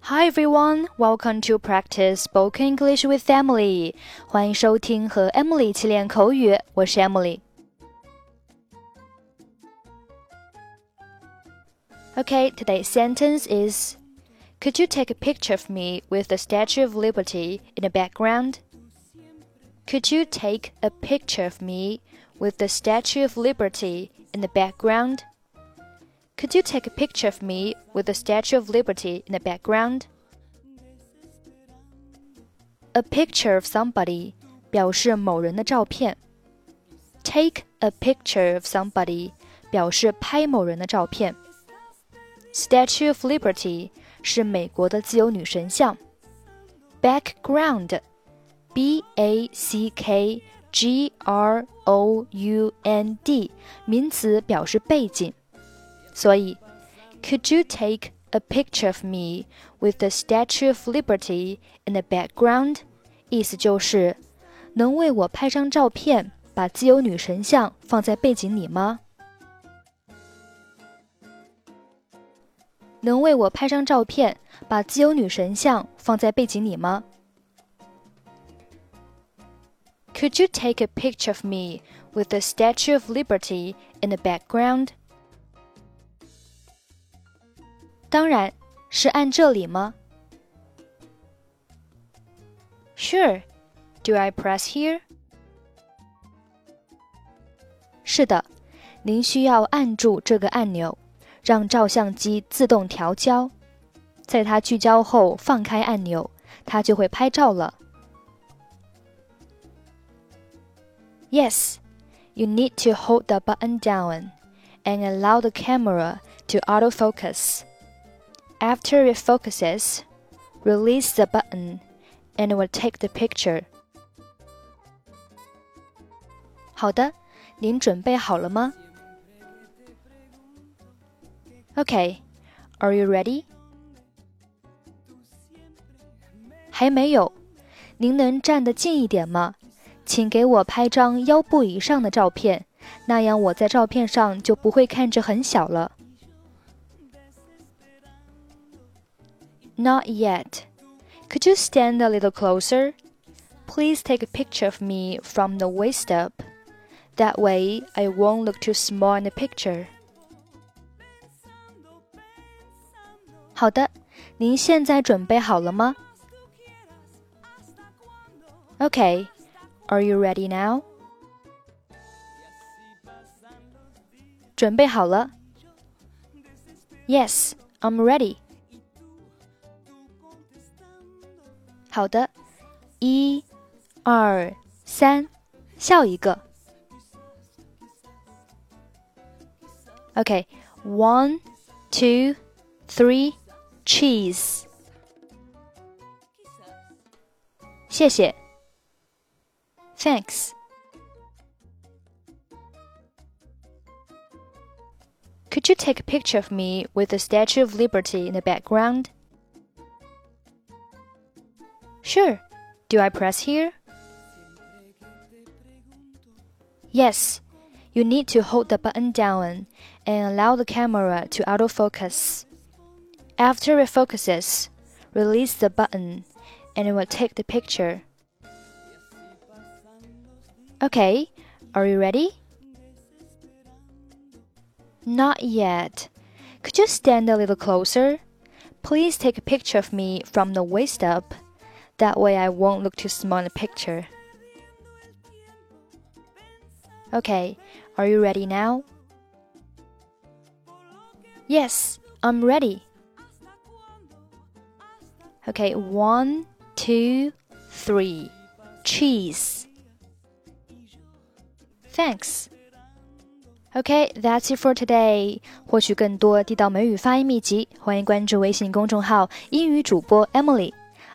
Hi everyone, welcome to practice spoken English with Emily. 欢迎收听和 Emily 一起练口语，我是 Emily。Okay, today's sentence is Could you take a picture of me with the Statue of Liberty in the background? Could you take a picture of me with the Statue of Liberty in the background? Could you take a picture of me with the Statue of Liberty in the background? A picture of somebody 表示某人的照片。Take a picture of somebody 表示拍某人的照片。Statue of Liberty 是美国的自由女神像。Background，B A C K G R O U N D，名词表示背景。 所以，Could you take a picture of me with the Statue of Liberty in the background？意思就是，能为我拍张照片，把自由女神像放在背景里吗？能为我拍张照片，把自由女神像放在背景里吗？Could you take a picture of me with the Statue of Liberty in the background? 当然是按这里吗？Sure. Do I press here? 是的，您需要按住这个按钮。让照相机自动调焦，在它聚焦后放开按钮，它就会拍照了。Yes, you need to hold the button down and allow the camera to autofocus. After it focuses, release the button and it will take the picture. 好的，您准备好了吗？Okay, are you ready? 还没有，您能站得近一点吗？请给我拍张腰部以上的照片，那样我在照片上就不会看着很小了。 Not yet. Could you stand a little closer? Please take a picture of me from the waist up. That way I won't look too small in the picture. 好的，您现在准备好了吗？Okay, are you ready now? 准备好了。Yes, I'm ready. 好的，一、二、三，笑一个。Okay, one, two, three cheese. 谢谢。Thanks. Could you take a picture of me with the Statue of Liberty in the background? Sure. Do I press here? Yes. You need to hold the button down and allow the camera to autofocus. After it focuses, release the button and it will take the picture. Okay, are you ready? Not yet. Could you stand a little closer? Please take a picture of me from the waist up. That way I won't look too small in the picture. Okay, are you ready now? Yes, I'm ready. Okay, one, two, three. Cheese. Thanks. Okay, that's it for today. 获取更多地道美语发音秘籍，欢迎关注微信公众号“英语主播 Emily”。